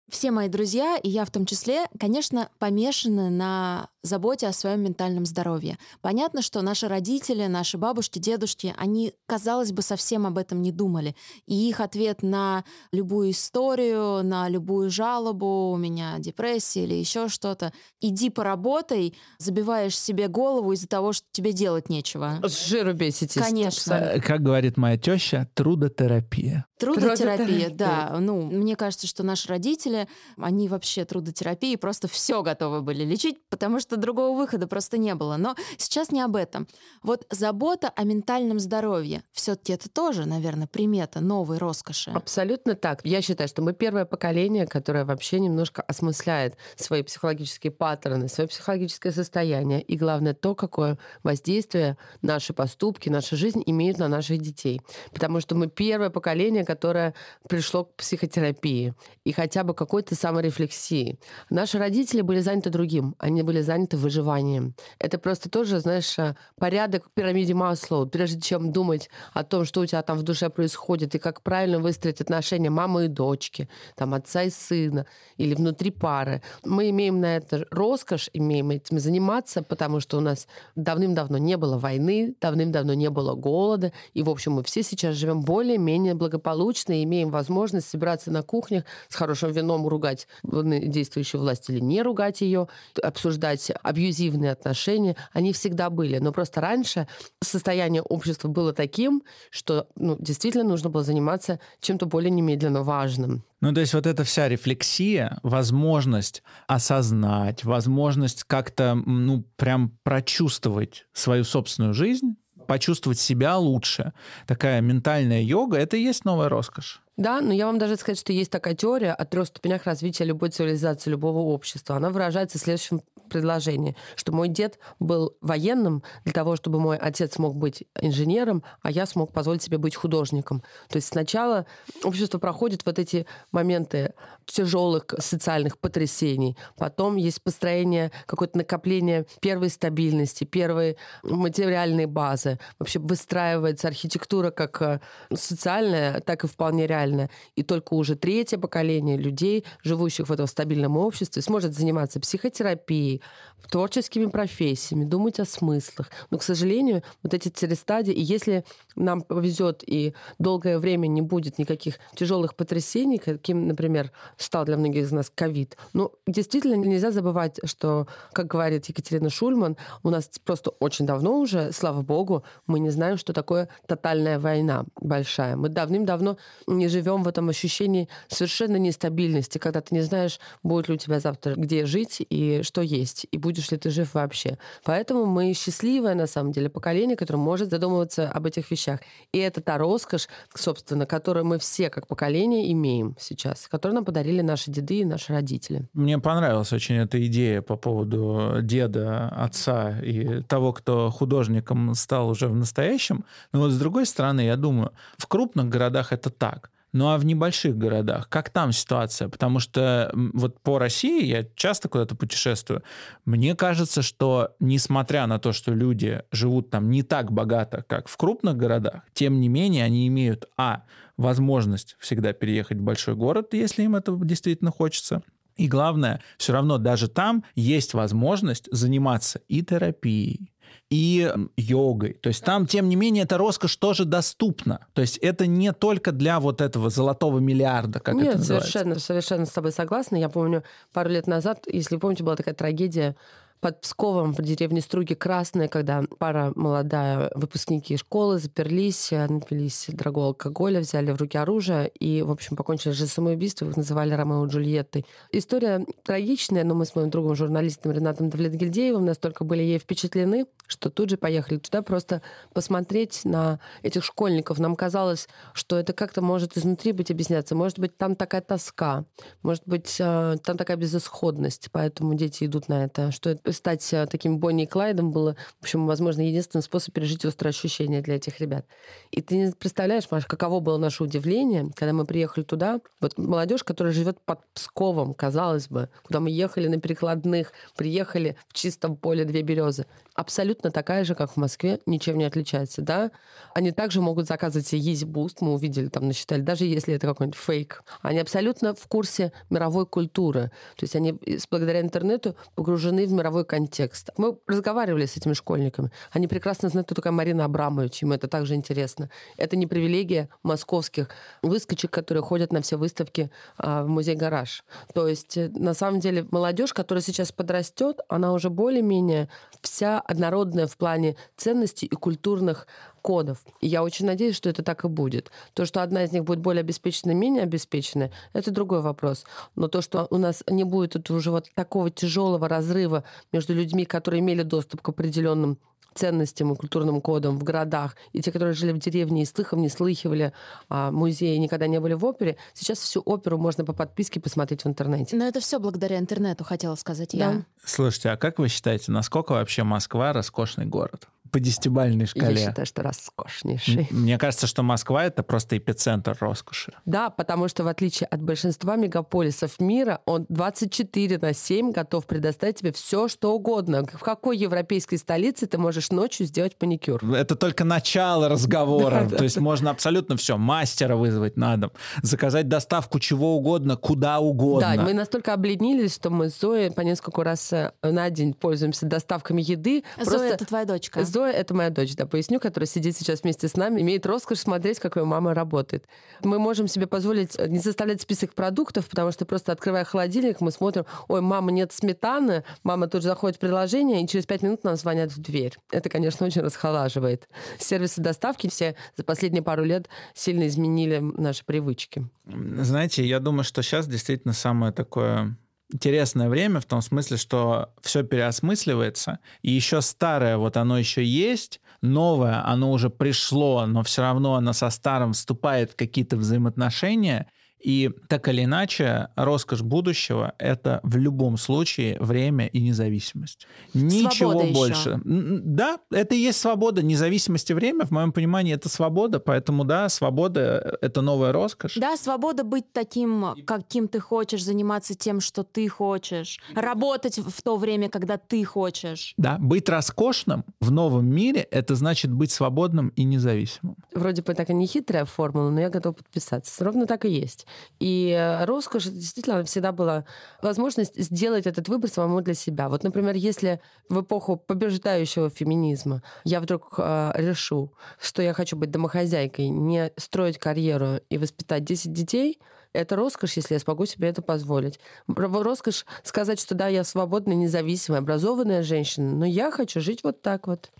Все мои друзья, и я в том числе, конечно, помешаны на заботе о своем ментальном здоровье. Понятно, что наши родители, наши бабушки, дедушки, они, казалось бы, совсем об этом не думали. И их ответ на любую историю, на любую жалобу, у меня депрессия или еще что-то, иди поработай, забиваешь себе голову из-за того, что тебе делать нечего. С жиру беситесь. Конечно. Как говорит моя теща, трудотерапия. Трудотерапия, да. Ну, мне кажется, что наши родители начинали, они вообще трудотерапии просто все готовы были лечить, потому что другого выхода просто не было. Но сейчас не об этом. Вот забота о ментальном здоровье. Все-таки это тоже, наверное, примета новой роскоши. Абсолютно так. Я считаю, что мы первое поколение, которое вообще немножко осмысляет свои психологические паттерны, свое психологическое состояние и, главное, то, какое воздействие наши поступки, наша жизнь имеют на наших детей. Потому что мы первое поколение, которое пришло к психотерапии и хотя бы какой-то саморефлексии. Наши родители были заняты другим, они были заняты выживанием. Это просто тоже, знаешь, порядок в пирамиде Маслоу. Прежде чем думать о том, что у тебя там в душе происходит и как правильно выстроить отношения мамы и дочки, там отца и сына или внутри пары, мы имеем на это роскошь, имеем этим заниматься, потому что у нас давным-давно не было войны, давным-давно не было голода, и, в общем, мы все сейчас живем более-менее благополучно и имеем возможность собираться на кухнях с хорошим вином, ругать действующую власть или не ругать ее, обсуждать абьюзивные отношения. Они всегда были. Но просто раньше состояние общества было таким, что ну, действительно нужно было заниматься чем-то более немедленно важным. Ну, то есть вот эта вся рефлексия, возможность осознать, возможность как-то, ну, прям прочувствовать свою собственную жизнь, почувствовать себя лучше. Такая ментальная йога — это и есть новая роскошь. Да, но я вам даже сказать, что есть такая теория о трех ступенях развития любой цивилизации, любого общества. Она выражается в следующем предложении, что мой дед был военным для того, чтобы мой отец мог быть инженером, а я смог позволить себе быть художником. То есть сначала общество проходит вот эти моменты тяжелых социальных потрясений, потом есть построение, какое-то накопление первой стабильности, первой материальной базы. Вообще выстраивается архитектура как э, социальная, так и вполне реальная реально. И только уже третье поколение людей, живущих в этом стабильном обществе, сможет заниматься психотерапией, творческими профессиями, думать о смыслах. Но, к сожалению, вот эти стадии, и если нам повезет и долгое время не будет никаких тяжелых потрясений, каким, например, стал для многих из нас ковид, ну, действительно нельзя забывать, что, как говорит Екатерина Шульман, у нас просто очень давно уже, слава богу, мы не знаем, что такое тотальная война большая. Мы давным-давно не живем в этом ощущении совершенно нестабильности, когда ты не знаешь, будет ли у тебя завтра где жить и что есть, и будешь ли ты жив вообще. Поэтому мы счастливое, на самом деле, поколение, которое может задумываться об этих вещах. И это та роскошь, собственно, которую мы все как поколение имеем сейчас, которую нам подарили наши деды и наши родители. Мне понравилась очень эта идея по поводу деда, отца и того, кто художником стал уже в настоящем. Но вот с другой стороны, я думаю, в крупных городах это так. Ну а в небольших городах, как там ситуация? Потому что вот по России я часто куда-то путешествую. Мне кажется, что несмотря на то, что люди живут там не так богато, как в крупных городах, тем не менее они имеют, а, возможность всегда переехать в большой город, если им это действительно хочется, и главное, все равно даже там есть возможность заниматься и терапией, и йогой. То есть там, тем не менее, эта роскошь тоже доступна. То есть это не только для вот этого золотого миллиарда, как Нет, это называется. совершенно, совершенно с тобой согласна. Я помню, пару лет назад, если помните, была такая трагедия под Псковом в деревне Струги Красная, когда пара молодая, выпускники школы заперлись, напились дорогого алкоголя, взяли в руки оружие и, в общем, покончили же самоубийством, их называли Ромео и Джульеттой. История трагичная, но мы с моим другом, журналистом Ренатом Давлетгильдеевым настолько были ей впечатлены, что тут же поехали туда просто посмотреть на этих школьников. Нам казалось, что это как-то может изнутри быть объясняться. Может быть, там такая тоска, может быть, э, там такая безысходность, поэтому дети идут на это, что это стать э, таким Бонни и Клайдом было, в общем, возможно, единственный способ пережить острое ощущение для этих ребят. И ты не представляешь, Маш, каково было наше удивление, когда мы приехали туда. Вот молодежь, которая живет под Псковом, казалось бы, куда мы ехали на перекладных, приехали в чистом поле две березы. Абсолютно такая же, как в Москве, ничем не отличается, да? Они также могут заказывать себе Easy Boost, мы увидели, там насчитали, даже если это какой-нибудь фейк. Они абсолютно в курсе мировой культуры. То есть они благодаря интернету погружены в мировой контекст. Мы разговаривали с этими школьниками. Они прекрасно знают, кто такая Марина Абрамович. Им это также интересно. Это не привилегия московских выскочек, которые ходят на все выставки а, в музей «Гараж». То есть, э, на самом деле, молодежь, которая сейчас подрастет, она уже более-менее вся однородная в плане ценностей и культурных дресс-кодов. И я очень надеюсь, что это так и будет. То, что одна из них будет более обеспечена, менее обеспечена, это другой вопрос. Но то, что у нас не будет уже вот такого тяжелого разрыва между людьми, которые имели доступ к определенным ценностям и культурным кодам в городах, и те, которые жили в деревне и слыхом не слыхивали а, музеи, никогда не были в опере, сейчас всю оперу можно по подписке посмотреть в интернете. Но это все благодаря интернету, хотела сказать Да. я. Слушайте, а как вы считаете, насколько вообще Москва роскошный город? По десятибальной шкале. Я считаю, что роскошнейший. Мне кажется, что Москва это просто эпицентр роскоши. Да, потому что в отличие от большинства мегаполисов мира, он 24 на 7 готов предоставить тебе все, что угодно. В какой европейской столице ты можешь ночью сделать маникюр? Это только начало разговора. То есть можно абсолютно все. Мастера вызвать на дом, заказать доставку чего угодно, куда угодно. Да, мы настолько обледнились, что мы с Зоей по несколько раз э, на день пользуемся доставками еды. Зоя, это твоя дочка. Зоя — это моя дочь, да, поясню, которая сидит сейчас вместе с нами, имеет роскошь смотреть, как ее мама работает. Мы можем себе позволить не составлять список продуктов, потому что просто открывая холодильник, мы смотрим, ой, мама, нет сметаны, мама тут же заходит в приложение, и через пять минут нам звонят в дверь. Это, конечно, очень расхолаживает. Сервисы доставки все за последние пару лет сильно изменили наши привычки. Знаете, я думаю, что сейчас действительно самое такое интересное время в том смысле, что все переосмысливается, и еще старое, вот оно еще есть, новое, оно уже пришло, но все равно оно со старым вступает в какие-то взаимоотношения, и так или иначе, роскошь будущего — это в любом случае время и независимость. Ничего Свобода еще. больше. М, Да, это и есть свобода. Независимость и время, в моем понимании, это свобода. Поэтому, да, свобода — это новая роскошь. Да, свобода быть таким, каким ты хочешь, заниматься тем, что ты хочешь, работать в то время, когда ты хочешь. Да, быть роскошным в новом мире — это значит быть свободным и независимым. Вроде бы так и не хитрая формула, но я готова подписаться. Ровно так и есть. И э, роскошь, действительно, всегда была возможность сделать этот выбор самому для себя. Вот, например, если в эпоху побеждающего феминизма я вдруг э, решу, что я хочу быть домохозяйкой, не строить карьеру и воспитать 10 детей, это роскошь, если я смогу себе это позволить. Роскошь сказать, что да, я свободная, независимая, образованная женщина, но я хочу жить вот так вот.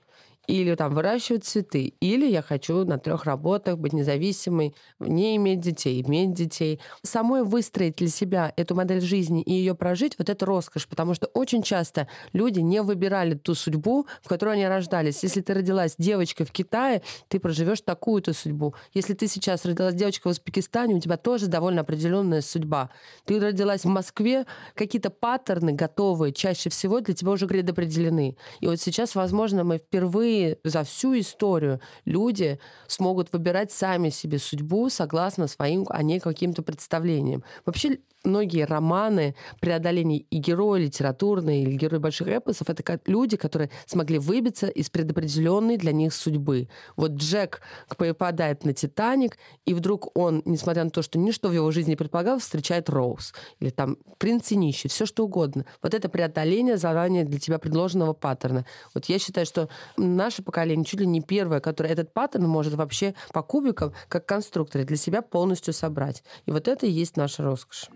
Или там выращивать цветы. Или я хочу на трех работах быть независимой, не иметь детей, иметь детей. Самой выстроить для себя эту модель жизни и ее прожить, вот это роскошь. Потому что очень часто люди не выбирали ту судьбу, в которой они рождались. Если ты родилась девочкой в Китае, ты проживешь такую-то судьбу. Если ты сейчас родилась девочкой в Узбекистане, у тебя тоже довольно определенная судьба. Ты родилась в Москве, какие-то паттерны готовые чаще всего для тебя уже предопределены. И вот сейчас, возможно, мы впервые за всю историю люди смогут выбирать сами себе судьбу согласно своим, а не каким-то представлениям. Вообще многие романы преодоления и герои литературные, или герои больших эпосов, это как люди, которые смогли выбиться из предопределенной для них судьбы. Вот Джек попадает на Титаник, и вдруг он, несмотря на то, что ничто в его жизни не предполагал, встречает Роуз. Или там принц и нищий, все что угодно. Вот это преодоление заранее для тебя предложенного паттерна. Вот я считаю, что наше поколение чуть ли не первое, которое этот паттерн может вообще по кубикам, как конструкторе, для себя полностью собрать. И вот это и есть наша роскошь.